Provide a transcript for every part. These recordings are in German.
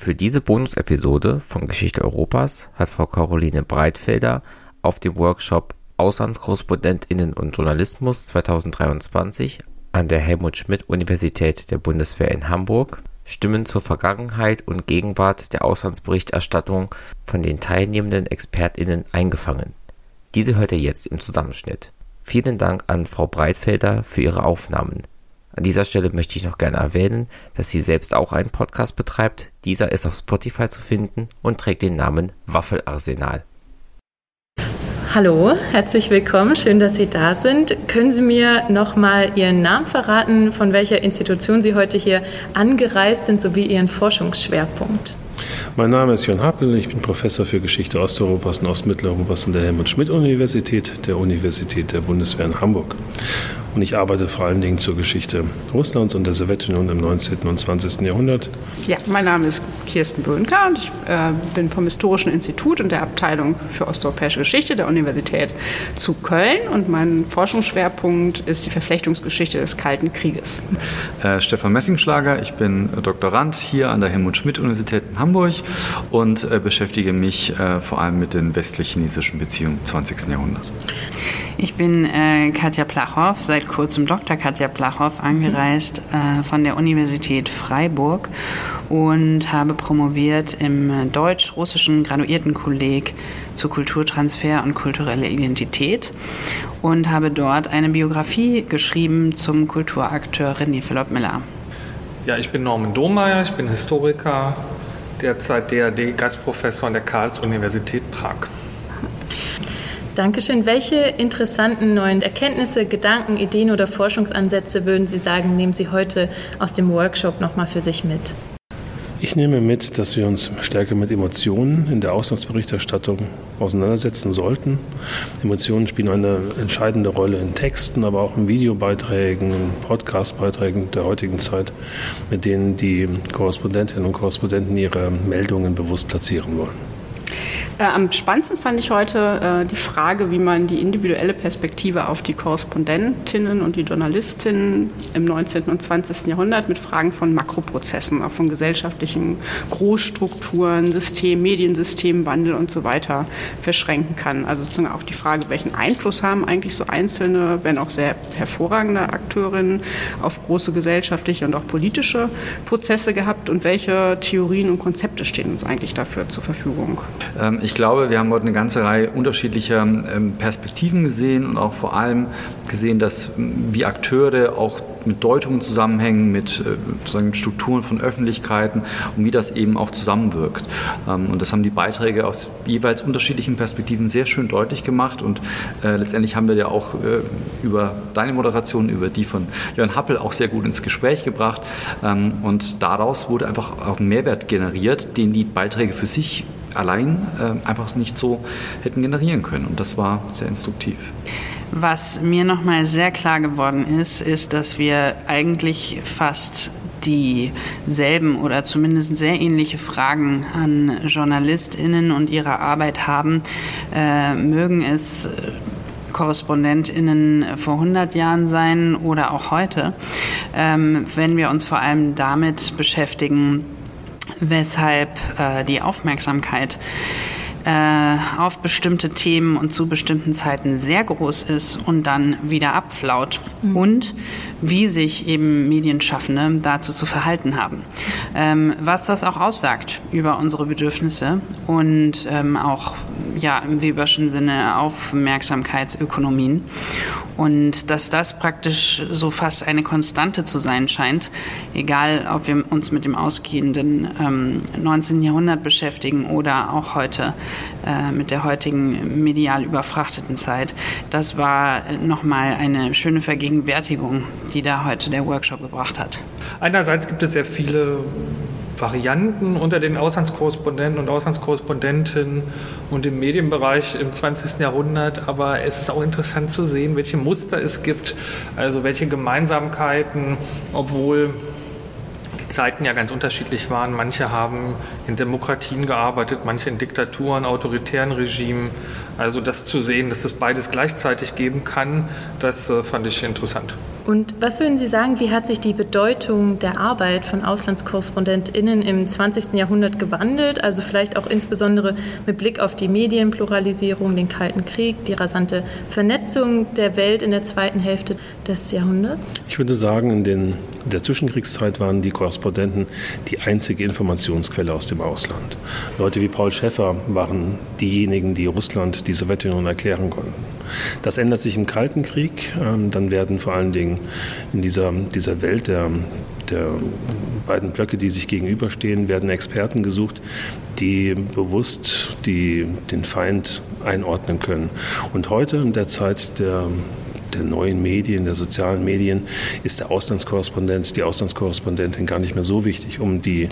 Für diese Bonus-Episode von Geschichte Europas hat Frau Caroline Breitfelder auf dem Workshop Auslandskorrespondentinnen und Journalismus 2023 an der Helmut Schmidt Universität der Bundeswehr in Hamburg Stimmen zur Vergangenheit und Gegenwart der Auslandsberichterstattung von den teilnehmenden ExpertInnen eingefangen. Diese hört ihr jetzt im Zusammenschnitt. Vielen Dank an Frau Breitfelder für ihre Aufnahmen. An dieser Stelle möchte ich noch gerne erwähnen, dass sie selbst auch einen Podcast betreibt. Dieser ist auf Spotify zu finden und trägt den Namen Waffelarsenal. Hallo, herzlich willkommen. Schön, dass Sie da sind. Können Sie mir noch mal Ihren Namen verraten, von welcher Institution Sie heute hier angereist sind, sowie Ihren Forschungsschwerpunkt? Mein Name ist Jörn Happel, ich bin Professor für Geschichte Osteuropas und Ostmitteleuropas an der Helmut-Schmidt-Universität der Universität der Bundeswehr in Hamburg. Und ich arbeite vor allen Dingen zur Geschichte Russlands und der Sowjetunion im 19. und 20. Jahrhundert. Ja, mein Name ist Kirsten Böhnker und ich äh, bin vom Historischen Institut und der Abteilung für osteuropäische Geschichte der Universität zu Köln und mein Forschungsschwerpunkt ist die Verflechtungsgeschichte des Kalten Krieges. Äh, Stefan Messingschlager, ich bin Doktorand hier an der Helmut-Schmidt-Universität in Hamburg und äh, beschäftige mich äh, vor allem mit den westlich-chinesischen Beziehungen im 20. Jahrhundert. Ich bin äh, Katja Plachow, seit kurzem Dr. Katja Plachow, angereist äh, von der Universität Freiburg und habe promoviert im deutsch-russischen Graduiertenkolleg zu Kulturtransfer und kulturelle Identität und habe dort eine Biografie geschrieben zum Kulturakteur René Philipp Miller. Ja, ich bin Norman Domeyer, ich bin Historiker, derzeit DRD-Gastprofessor an der Karls-Universität Prag. Dankeschön. Welche interessanten neuen Erkenntnisse, Gedanken, Ideen oder Forschungsansätze würden Sie sagen, nehmen Sie heute aus dem Workshop nochmal für sich mit? Ich nehme mit, dass wir uns stärker mit Emotionen in der Auslandsberichterstattung auseinandersetzen sollten. Emotionen spielen eine entscheidende Rolle in Texten, aber auch in Videobeiträgen, in Podcastbeiträgen der heutigen Zeit, mit denen die Korrespondentinnen und Korrespondenten ihre Meldungen bewusst platzieren wollen. Äh, am spannendsten fand ich heute äh, die Frage, wie man die individuelle Perspektive auf die Korrespondentinnen und die Journalistinnen im 19. und 20. Jahrhundert mit Fragen von Makroprozessen, auch von gesellschaftlichen Großstrukturen, System, Mediensystemwandel und so weiter verschränken kann. Also sozusagen auch die Frage, welchen Einfluss haben eigentlich so einzelne, wenn auch sehr hervorragende Akteurinnen auf große gesellschaftliche und auch politische Prozesse gehabt und welche Theorien und Konzepte stehen uns eigentlich dafür zur Verfügung? Ähm, ich glaube, wir haben heute eine ganze Reihe unterschiedlicher ähm, Perspektiven gesehen und auch vor allem gesehen, dass ähm, wie Akteure auch mit Deutungen zusammenhängen, mit äh, Strukturen von Öffentlichkeiten und wie das eben auch zusammenwirkt. Und das haben die Beiträge aus jeweils unterschiedlichen Perspektiven sehr schön deutlich gemacht und äh, letztendlich haben wir ja auch äh, über deine Moderation, über die von Jörn Happel auch sehr gut ins Gespräch gebracht und daraus wurde einfach auch ein Mehrwert generiert, den die Beiträge für sich allein äh, einfach nicht so hätten generieren können. Und das war sehr instruktiv. Was mir nochmal sehr klar geworden ist, ist, dass wir eigentlich fast dieselben oder zumindest sehr ähnliche Fragen an JournalistInnen und ihre Arbeit haben. Äh, mögen es KorrespondentInnen vor 100 Jahren sein oder auch heute, ähm, wenn wir uns vor allem damit beschäftigen, weshalb äh, die Aufmerksamkeit äh, auf bestimmte Themen und zu bestimmten Zeiten sehr groß ist und dann wieder abflaut mhm. und wie sich eben Medienschaffende dazu zu verhalten haben. Ähm, was das auch aussagt über unsere Bedürfnisse und ähm, auch ja, im Weberschen Sinne Aufmerksamkeitsökonomien. Und dass das praktisch so fast eine Konstante zu sein scheint, egal ob wir uns mit dem ausgehenden ähm, 19. Jahrhundert beschäftigen oder auch heute äh, mit der heutigen medial überfrachteten Zeit. Das war nochmal eine schöne Vergegenwärtigung, die da heute der Workshop gebracht hat. Einerseits gibt es sehr viele Varianten unter den Auslandskorrespondenten und Auslandskorrespondentinnen und im Medienbereich im 20. Jahrhundert. Aber es ist auch interessant zu sehen, welche Muster es gibt, also welche Gemeinsamkeiten, obwohl Zeiten ja ganz unterschiedlich waren. Manche haben in Demokratien gearbeitet, manche in Diktaturen, autoritären Regimen. Also das zu sehen, dass es beides gleichzeitig geben kann, das äh, fand ich interessant. Und was würden Sie sagen, wie hat sich die Bedeutung der Arbeit von AuslandskorrespondentInnen im 20. Jahrhundert gewandelt? Also vielleicht auch insbesondere mit Blick auf die Medienpluralisierung, den Kalten Krieg, die rasante Vernetzung der Welt in der zweiten Hälfte des Jahrhunderts? Ich würde sagen, in, den, in der Zwischenkriegszeit waren die Korrespondenten die einzige Informationsquelle aus dem Ausland. Leute wie Paul Schäffer waren diejenigen, die Russland die Sowjetunion erklären konnten. Das ändert sich im Kalten Krieg. Ähm, dann werden vor allen Dingen in dieser, dieser Welt der, der beiden Blöcke, die sich gegenüberstehen, werden Experten gesucht, die bewusst die, den Feind einordnen können. Und heute in der Zeit der der neuen Medien, der sozialen Medien, ist der Auslandskorrespondent, die Auslandskorrespondentin gar nicht mehr so wichtig, um die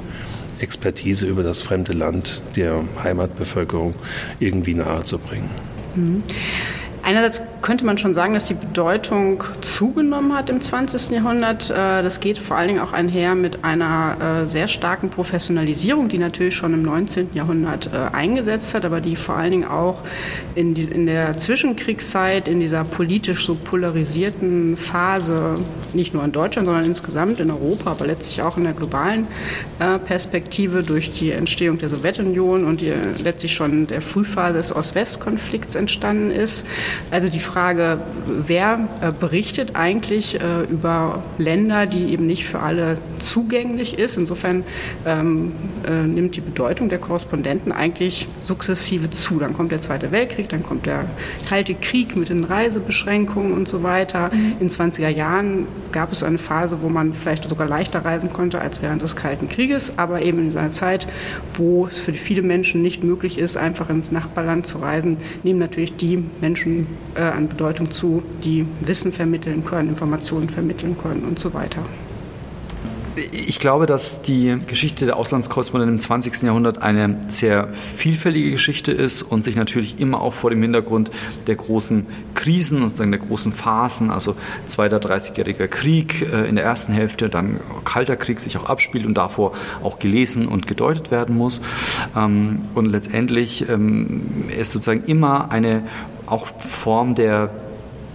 Expertise über das fremde Land der Heimatbevölkerung irgendwie nahezubringen. Mhm. Einerseits könnte man schon sagen, dass die Bedeutung zugenommen hat im 20. Jahrhundert. Äh, das geht vor allen Dingen auch einher mit einer äh, sehr starken Professionalisierung, die natürlich schon im 19. Jahrhundert äh, eingesetzt hat, aber die vor allen Dingen auch in, der Zwischenkriegszeit, in dieser politisch so polarisierten Phase, nicht nur in Deutschland, sondern insgesamt in Europa, aber letztlich auch in der globalen Perspektive durch die Entstehung der Sowjetunion und die letztlich schon der Frühphase des Ost-West-Konflikts entstanden ist. Also die Frage, wer äh, berichtet eigentlich äh, über Länder, die eben nicht für alle zugänglich ist. Insofern ähm, äh, nimmt die Bedeutung der Korrespondenten eigentlich sukzessive zu. Dann kommt der Zweite Weltkrieg, dann kommt der Kalte Krieg mit den Reisebeschränkungen und so weiter. Mhm. In 20er Jahren gab es eine Phase, wo man vielleicht sogar leichter reisen konnte als während des Kalten Krieges, aber eben in einer Zeit, wo es für viele Menschen nicht möglich ist, einfach ins Nachbarland zu reisen, nehmen natürlich die Menschen äh, an Bedeutung zu, die Wissen vermitteln können, Informationen vermitteln können und so weiter. Ich glaube, dass die Geschichte der Auslandskorrespondenten im 20. Jahrhundert eine sehr vielfältige Geschichte ist und sich natürlich immer auch vor dem Hintergrund der großen Krisen und der großen Phasen, also Zweiter 30-jähriger Krieg äh, in der ersten Hälfte, dann Kalter Krieg sich auch abspielt und davor auch gelesen und gedeutet werden muss. Ähm, und letztendlich ähm, ist sozusagen immer eine auch Form der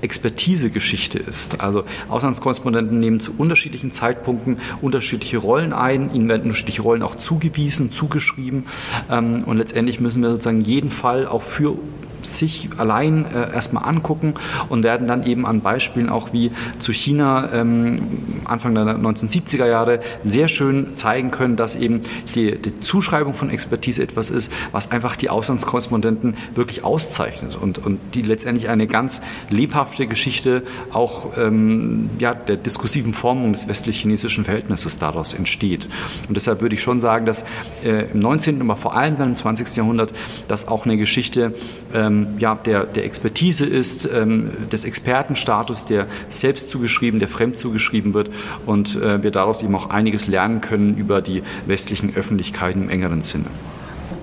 Expertisegeschichte ist. Also Auslandskorrespondenten nehmen zu unterschiedlichen Zeitpunkten unterschiedliche Rollen ein, ihnen werden unterschiedliche Rollen auch zugewiesen, zugeschrieben ähm, und letztendlich müssen wir sozusagen jeden Fall auch für sich allein äh, erstmal angucken und werden dann eben an Beispielen auch wie zu China ähm, Anfang der 1970er Jahre sehr schön zeigen können, dass eben die, die, Zuschreibung von Expertise etwas ist, was einfach die Auslandskorrespondenten wirklich auszeichnet und, und die letztendlich eine ganz lebhafte Geschichte auch ähm, ja, der diskursiven Formung des westlich-chinesischen Verhältnisses daraus entsteht. Und deshalb würde ich schon sagen, dass äh, im 19., aber vor allem dann im 20. Jahrhundert das auch eine Geschichte ähm, ähm, ja, der, der Expertise ist, ähm, des Expertenstatus, der selbst zugeschrieben, der fremd zugeschrieben wird und äh, wir daraus eben auch einiges lernen können über die westlichen Öffentlichkeiten im engeren Sinne.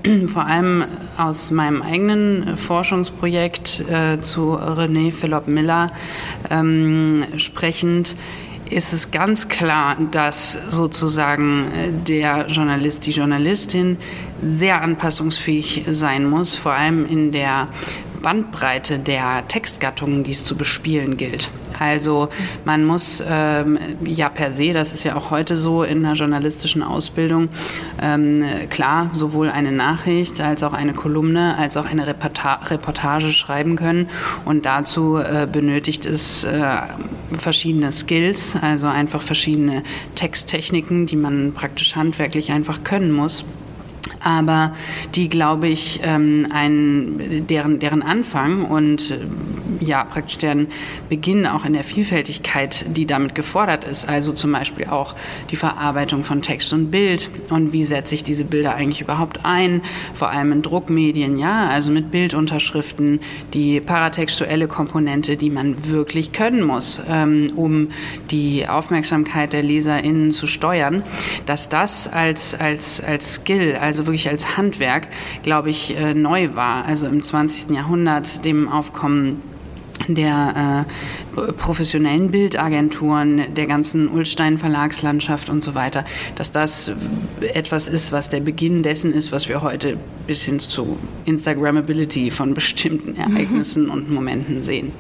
Vor allem aus meinem eigenen Forschungsprojekt äh, zu René Philipp Miller ähm, sprechend ist es ganz klar, dass sozusagen äh, der Journalist, die Journalistin sehr anpassungsfähig sein muss, vor allem in der Bandbreite der Textgattungen, die es zu bespielen gilt. Also man muss ähm, ja per se, das ist ja auch heute so in der journalistischen Ausbildung, ähm, klar sowohl eine Nachricht als auch eine Kolumne als auch eine Reportage schreiben können. Und dazu äh, benötigt es äh, verschiedene Skills, also einfach verschiedene Texttechniken, die man praktisch handwerklich einfach können muss aber die, glaube ich, ähm, ein, deren, deren Anfang und ja, praktisch deren Beginn auch in der Vielfältigkeit, die damit gefordert ist, also zum Beispiel auch die Verarbeitung von Text und Bild und wie setze ich diese Bilder eigentlich überhaupt ein, vor allem in Druckmedien, ja, also mit Bildunterschriften, die paratextuelle Komponente, die man wirklich können muss, ähm, um die Aufmerksamkeit der LeserInnen zu steuern, dass das als, als, als Skill, also wirklich als Handwerk, glaube ich, äh, neu war. Also im 20. Jahrhundert dem Aufkommen der äh, professionellen Bildagenturen, der ganzen Ulstein Verlagslandschaft und so weiter, dass das etwas ist, was der Beginn dessen ist, was wir heute bis hin zu Instagrammability von bestimmten Ereignissen und Momenten sehen.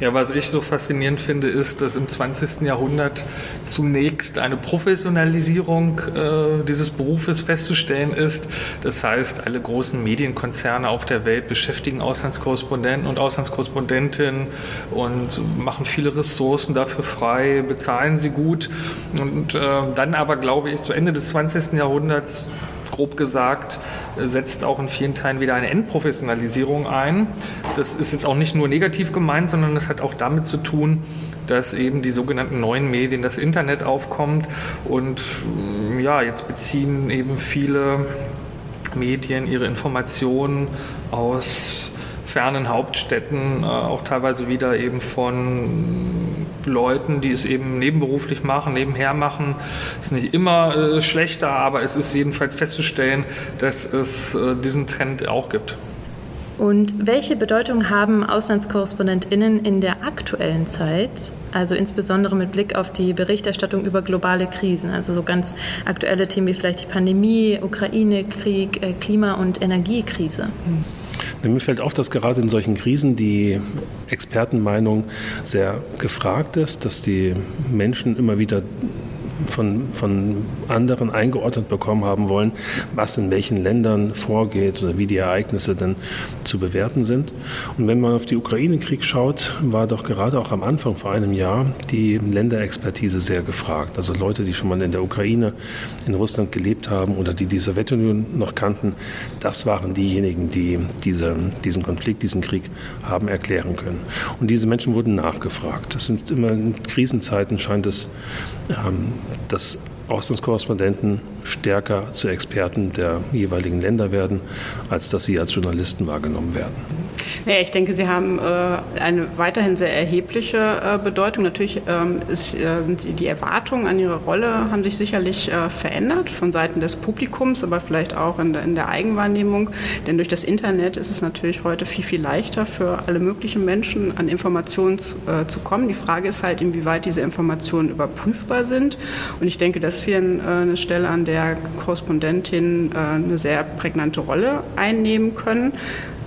Ja, was ich so faszinierend finde, ist, dass im 20. Jahrhundert zunächst eine Professionalisierung äh, dieses Berufes festzustellen ist. Das heißt, alle großen Medienkonzerne auf der Welt beschäftigen Auslandskorrespondenten und Auslandskorrespondentinnen und machen viele Ressourcen dafür frei, bezahlen sie gut. Und äh, dann aber, glaube ich, zu Ende des 20. Jahrhunderts grob gesagt, äh, setzt auch in vielen Teilen wieder eine Endprofessionalisierung ein. Das ist jetzt auch nicht nur negativ gemeint, sondern das hat auch damit zu tun, dass eben die sogenannten neuen Medien, das Internet aufkommt. Und mm, ja, jetzt beziehen eben viele Medien ihre Informationen aus fernen Hauptstädten, äh, auch teilweise wieder eben von Leuten, die es eben nebenberuflich machen, nebenher machen. Ist nicht immer äh, schlechter, aber es ist jedenfalls festzustellen, dass es äh, diesen Trend auch gibt. Und welche Bedeutung haben AuslandskorrespondentInnen in der aktuellen Zeit, also insbesondere mit Blick auf die Berichterstattung über globale Krisen, also so ganz aktuelle Themen wie vielleicht die Pandemie, Ukraine-Krieg, äh, Klima- und Energiekrise? Mir fällt auf, dass gerade in solchen Krisen die Expertenmeinung sehr gefragt ist, dass die Menschen immer wieder von, von anderen eingeordnet bekommen haben wollen, was in welchen Ländern vorgeht oder wie die Ereignisse dann zu bewerten sind. Und wenn man auf die Ukraine-Krieg schaut, war doch gerade auch am Anfang vor einem Jahr die Länderexpertise sehr gefragt. Also Leute, die schon mal in der Ukraine, in Russland gelebt haben oder die die Sowjetunion noch kannten, das waren diejenigen, die diese, diesen Konflikt, diesen Krieg haben erklären können. Und diese Menschen wurden nachgefragt. Das sind immer in Krisenzeiten scheint es ähm, dass Auslandskorrespondenten stärker zu Experten der jeweiligen Länder werden, als dass sie als Journalisten wahrgenommen werden. Ja, ich denke, Sie haben äh, eine weiterhin sehr erhebliche äh, Bedeutung. Natürlich ähm, ist, äh, die Erwartungen an Ihre Rolle haben sich sicherlich äh, verändert von Seiten des Publikums, aber vielleicht auch in der, in der, Eigenwahrnehmung. Denn durch das Internet ist es natürlich heute viel, viel leichter für alle möglichen Menschen an Informationen zu, äh, kommen. Die Frage ist halt, inwieweit diese Informationen überprüfbar sind. Und ich denke, das ist wieder äh, eine Stelle, an der Korrespondentinnen eine sehr prägnante Rolle einnehmen können.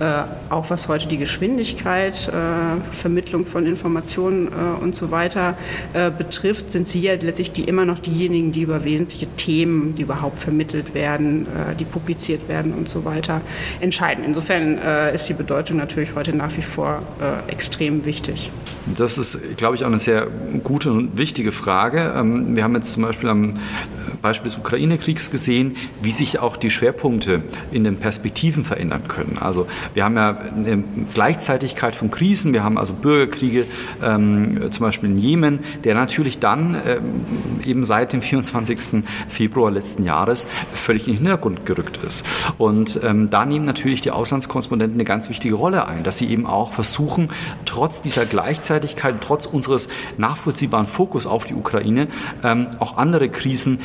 Äh, auch was heute die Geschwindigkeit, äh, Vermittlung von Informationen äh, und so weiter äh, betrifft, sind Sie ja letztlich die immer noch diejenigen, die über wesentliche Themen, die überhaupt vermittelt werden, äh, die publiziert werden und so weiter, entscheiden. Insofern äh, ist die Bedeutung natürlich heute nach wie vor extrem wichtig. Das ist, glaube ich, auch eine sehr gute und wichtige Frage. Ähm, wir haben jetzt zum Beispiel am Beispiel des Ukraine-Kriegs gesehen, wie sich auch die Schwerpunkte in den Perspektiven verändern können. Also wir haben ja eine Gleichzeitigkeit von Krisen, wir haben also Bürgerkriege, ähm, zum Beispiel in Jemen, der natürlich dann ähm, eben seit dem 24. Februar letzten Jahres völlig in den Hintergrund gerückt ist. Und ähm, da nehmen natürlich die Auslandskorrespondenten eine ganz wichtige Rolle ein, dass sie eben auch versuchen, trotz dieser Gleichzeitigkeit, trotz unseres nachvollziehbaren Fokus auf die Ukraine, ähm, auch andere Krisen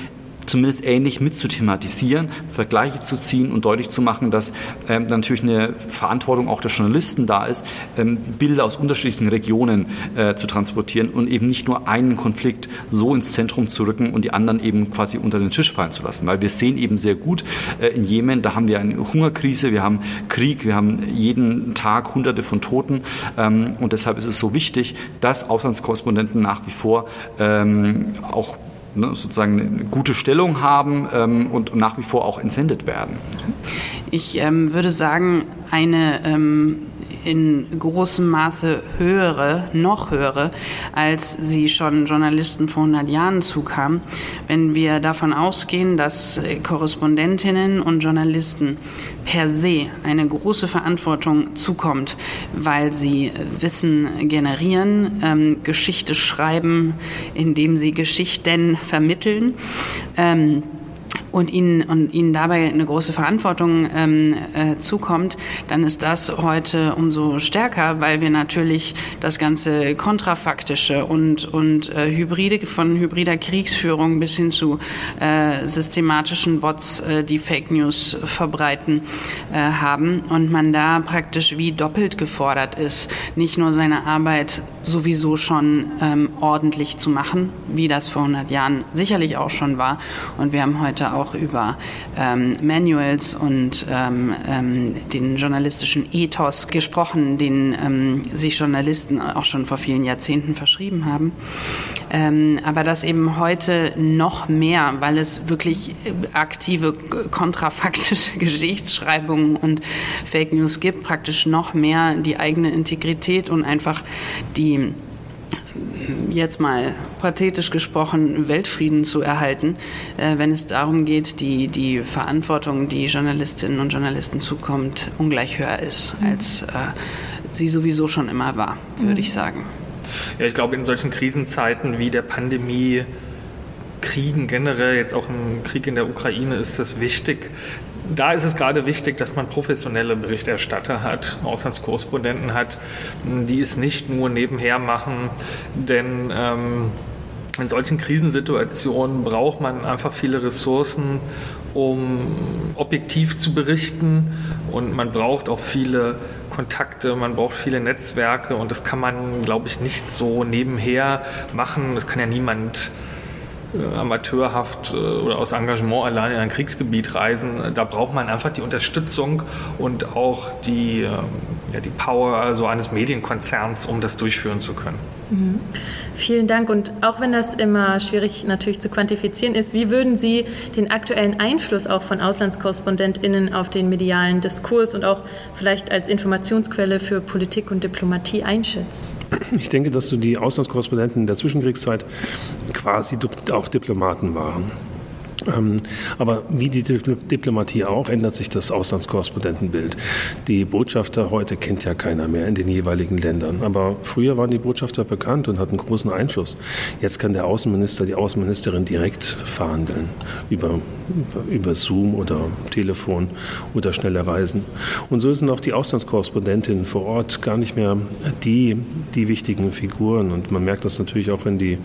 zumindest ähnlich mit zu thematisieren, Vergleiche zu ziehen und deutlich zu machen, dass ähm, natürlich eine Verantwortung auch der Journalisten da ist, ähm, Bilder aus unterschiedlichen Regionen äh, zu transportieren und eben nicht nur einen Konflikt so ins Zentrum zu rücken und die anderen eben quasi unter den Tisch fallen zu lassen. Weil wir sehen eben sehr gut äh, in Jemen, da haben wir eine Hungerkrise, wir haben Krieg, wir haben jeden Tag Hunderte von Toten ähm, und deshalb ist es so wichtig, dass Auslandskorrespondenten nach wie vor ähm, auch ne, sozusagen eine gute Stellung haben ähm, und nach wie vor auch entsendet werden. Ich ähm, würde sagen, eine ähm, in großem Maße höhere, noch höhere, als sie schon Journalisten vor 100 Jahren zukam. Wenn wir davon ausgehen, dass Korrespondentinnen und Journalisten per se eine große Verantwortung zukommt, weil sie Wissen generieren, ähm, Geschichte schreiben, indem sie Geschichten vermitteln. Ähm, und ihnen, und ihnen dabei eine große Verantwortung ähm, äh, zukommt, dann ist das heute umso stärker, weil wir natürlich das ganze kontrafaktische und, und äh, hybride, von hybrider Kriegsführung bis hin zu äh, systematischen Bots, äh, die Fake News verbreiten, äh, haben und man da praktisch wie doppelt gefordert ist, nicht nur seine Arbeit sowieso schon ähm, ordentlich zu machen, wie das vor 100 Jahren sicherlich auch schon war. Und wir haben heute auch über ähm, Manuals und ähm, ähm, den journalistischen Ethos gesprochen, den ähm, sich Journalisten auch schon vor vielen Jahrzehnten verschrieben haben. Ähm, aber das eben heute noch mehr, weil es wirklich aktive kontrafaktische Geschichtsschreibungen und Fake News gibt, praktisch noch mehr die eigene Integrität und einfach die jetzt mal pathetisch gesprochen, Weltfrieden zu erhalten, äh, wenn es darum geht, die, die Verantwortung, die Journalistinnen und Journalisten zukommt, ungleich höher ist, mhm. als äh, sie sowieso schon immer war, würde mhm. ich sagen. Ja, ich glaube, in solchen Krisenzeiten wie der Pandemie, Kriegen generell, jetzt auch im Krieg in der Ukraine, ist es wichtig, da ist es gerade wichtig, dass man professionelle Berichterstatter hat, Auslandskorrespondenten hat, die es nicht nur nebenher machen, denn ähm, in solchen Krisensituationen braucht man einfach viele Ressourcen, um objektiv zu berichten. Und man braucht auch viele Kontakte, man braucht viele Netzwerke. Und das kann man, glaube ich, nicht so nebenher machen. Das kann ja niemand amateurhaft äh, oder aus Engagement allein in ein Kriegsgebiet reisen. Da braucht man einfach die Unterstützung und auch die, ähm, ja, die Power also eines Medienkonzerns, um das durchführen zu können. Mhm. Vielen Dank. Und auch wenn das immer schwierig natürlich zu quantifizieren ist, wie würden Sie den aktuellen Einfluss auch von AuslandskorrespondentInnen auf den medialen Diskurs und auch vielleicht als Informationsquelle für Politik und Diplomatie einschätzen? Ich denke, dass so die Auslandskorrespondenten in der Zwischenkriegszeit quasi auch Diplomaten waren. Ähm, aber wie die Diplomatie auch, ändert sich das Auslandskorrespondentenbild. Die Botschafter heute kennt ja keiner mehr in den jeweiligen Ländern. Aber früher waren die Botschafter bekannt und hatten großen Einfluss. Jetzt kann der Außenminister, die Außenministerin direkt verhandeln über, über Zoom oder Telefon oder schnelle Reisen. Und so sind auch die Auslandskorrespondentinnen vor Ort gar nicht mehr die, die wichtigen Figuren. Und man merkt das natürlich auch, wenn die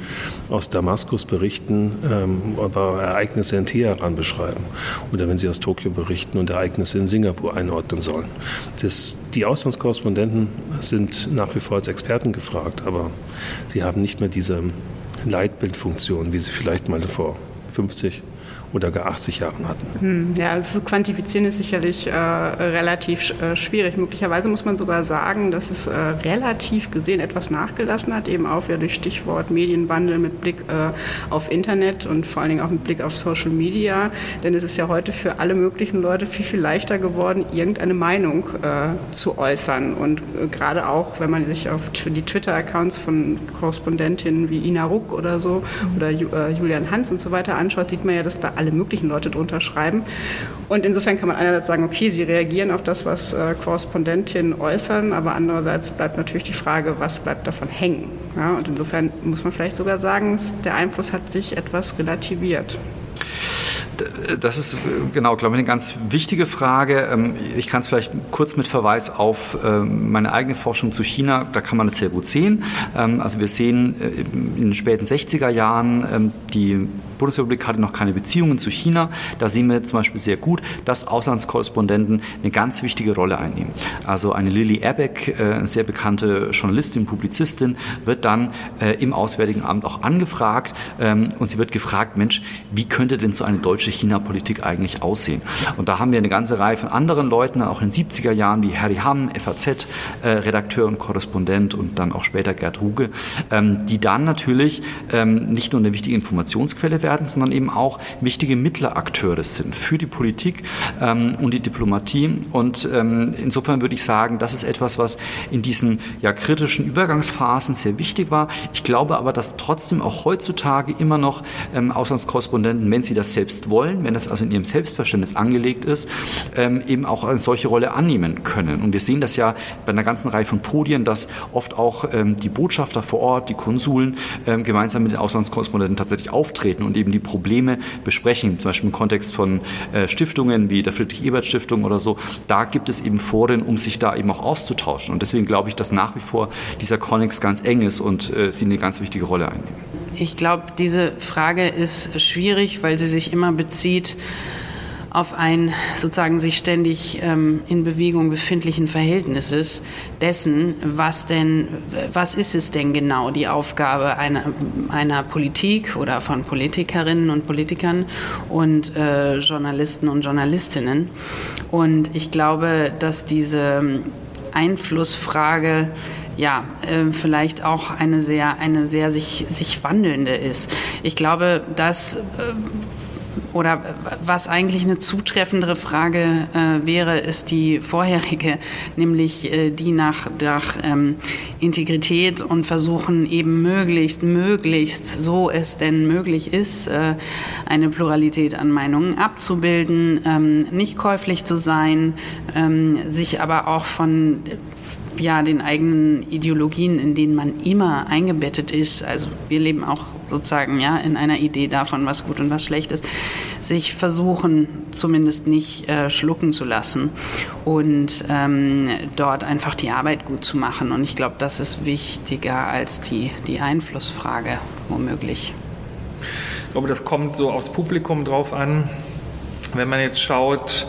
aus Damaskus berichten ähm, über Ereignisse Ereignisse in Teheran beschreiben oder wenn sie aus Tokio berichten und Ereignisse in Singapur einordnen sollen. Das, die Auslandskorrespondenten sind nach wie vor als Experten gefragt, aber sie haben nicht mehr diese Leitbildfunktion, wie sie vielleicht mal vor 50, oder gar 80 Jahren hatten. Hm, ja, also zu quantifizieren ist sicherlich äh, relativ äh, schwierig. Möglicherweise muss man sogar sagen, dass es äh, relativ gesehen etwas nachgelassen hat, eben auch ja durch Stichwort Medienwandel mit Blick äh, auf Internet und vor allen Dingen auch mit Blick auf Social Media. Denn es ist ja heute für alle möglichen Leute viel, viel leichter geworden, irgendeine Meinung äh, zu äußern. Und äh, gerade auch, wenn man sich auf die Twitter-Accounts von Korrespondentinnen wie Ina Ruck oder so oder Julian Hans und so weiter anschaut, sieht man ja, dass da alle möglichen Leute drunter schreiben. Und insofern kann man einerseits sagen, okay, sie reagieren auf das, was äh, Korrespondentinnen äußern, aber andererseits bleibt natürlich die Frage, was bleibt davon hängen. Ja, und insofern muss man vielleicht sogar sagen, der Einfluss hat sich etwas relativiert. Das ist genau, glaube ich, eine ganz wichtige Frage. Ähm, ich kann es vielleicht kurz mit Verweis auf ähm, meine eigene Forschung zu China, da kann man es sehr gut sehen. Ähm, also wir sehen äh, in den späten 60er Jahren die Bundesrepublik hatte noch keine Beziehungen zu China. Da sehen wir zum Beispiel sehr gut, dass Auslandskorrespondenten eine ganz wichtige Rolle einnehmen. Also eine Lilly Erbeck, äh, eine sehr bekannte Journalistin, Publizistin, wird dann äh, im Auswärtigen Amt auch angefragt ähm, und sie wird gefragt, Mensch, wie könnte denn so eine deutsche China-Politik eigentlich aussehen? Und da haben wir eine ganze Reihe von anderen Leuten, auch in den 70er Jahren, wie Harry Hamm, FAZ-Redakteur äh, und Korrespondent und dann auch später Gerd Ruge, ähm, die dann natürlich ähm, nicht nur eine wichtige Informationsquelle werden, werden, sondern eben auch wichtige Mittlerakteure sind für die Politik ähm, und die Diplomatie. Und ähm, insofern würde ich sagen, das ist etwas, was in diesen ja, kritischen Übergangsphasen sehr wichtig war. Ich glaube aber, dass trotzdem auch heutzutage immer noch ähm, Auslandskorrespondenten, wenn sie das selbst wollen, wenn das also in ihrem Selbstverständnis angelegt ist, ähm, eben auch eine solche Rolle annehmen können. Und wir sehen das ja bei einer ganzen Reihe von Podien, dass oft auch ähm, die Botschafter vor Ort, die Konsuln ähm, gemeinsam mit den Auslandskorrespondenten tatsächlich auftreten und eben die Probleme besprechen, zum Beispiel im Kontext von äh, Stiftungen wie der Friedrich-Ebert-Stiftung oder so. Da gibt es eben Foren, um sich da eben auch auszutauschen. Und deswegen glaube ich, dass nach wie vor dieser Connex ganz eng ist und äh, sie eine ganz wichtige Rolle einnehmen. Ich glaube, diese Frage ist schwierig, weil sie sich immer bezieht auf ein sozusagen sich ständig ähm, in Bewegung befindlichen Verhältnisses dessen, was denn, was ist es denn genau die Aufgabe einer, einer Politik oder von Politikerinnen und Politikern und äh, Journalisten und Journalistinnen. Und ich glaube, dass diese Einflussfrage ja, äh, vielleicht auch eine sehr, eine sehr sich, sich wandelnde ist. Ich glaube, dass äh, oder was eigentlich eine zutreffendere Frage äh, wäre, ist die vorherige, nämlich äh, die nach, nach ähm, Integrität und versuchen eben möglichst, möglichst, so es denn möglich ist, äh, eine Pluralität an Meinungen abzubilden, ähm, nicht käuflich zu sein, ähm, sich aber auch von ja, den eigenen Ideologien, in denen man immer eingebettet ist. Also wir leben auch sozusagen ja in einer Idee davon, was gut und was schlecht ist, sich versuchen zumindest nicht äh, schlucken zu lassen und ähm, dort einfach die Arbeit gut zu machen. Und ich glaube, das ist wichtiger als die, die Einflussfrage womöglich. Ich glaube, das kommt so aufs Publikum drauf an. Wenn man jetzt schaut,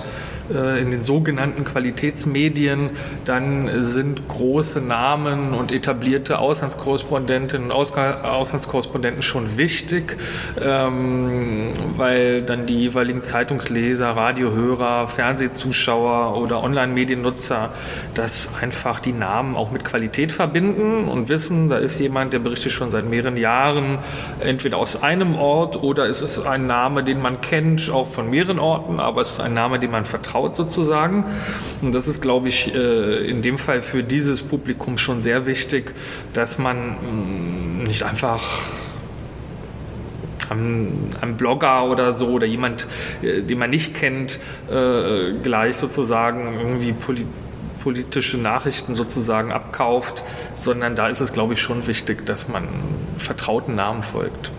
in den sogenannten Qualitätsmedien, dann sind große Namen und etablierte Auslandskorrespondentinnen und Auslandskorrespondenten schon wichtig, ähm, weil dann die jeweiligen Zeitungsleser, Radiohörer, Fernsehzuschauer oder Online-Mediennutzer das einfach die Namen auch mit Qualität verbinden und wissen, da ist jemand, der berichtet schon seit mehreren Jahren entweder aus einem Ort oder es ist ein Name, den man kennt, auch von mehreren Orten, aber es ist ein Name, den man vertraut vertraut sozusagen. Und das ist, glaube ich, äh, in dem Fall für dieses Publikum schon sehr wichtig, dass man mm, nicht einfach einem, Blogger oder so oder jemand, äh, den man nicht kennt, äh, gleich sozusagen irgendwie politische Nachrichten sozusagen abkauft, sondern da ist es, glaube ich, schon wichtig, dass man vertrauten Namen folgt.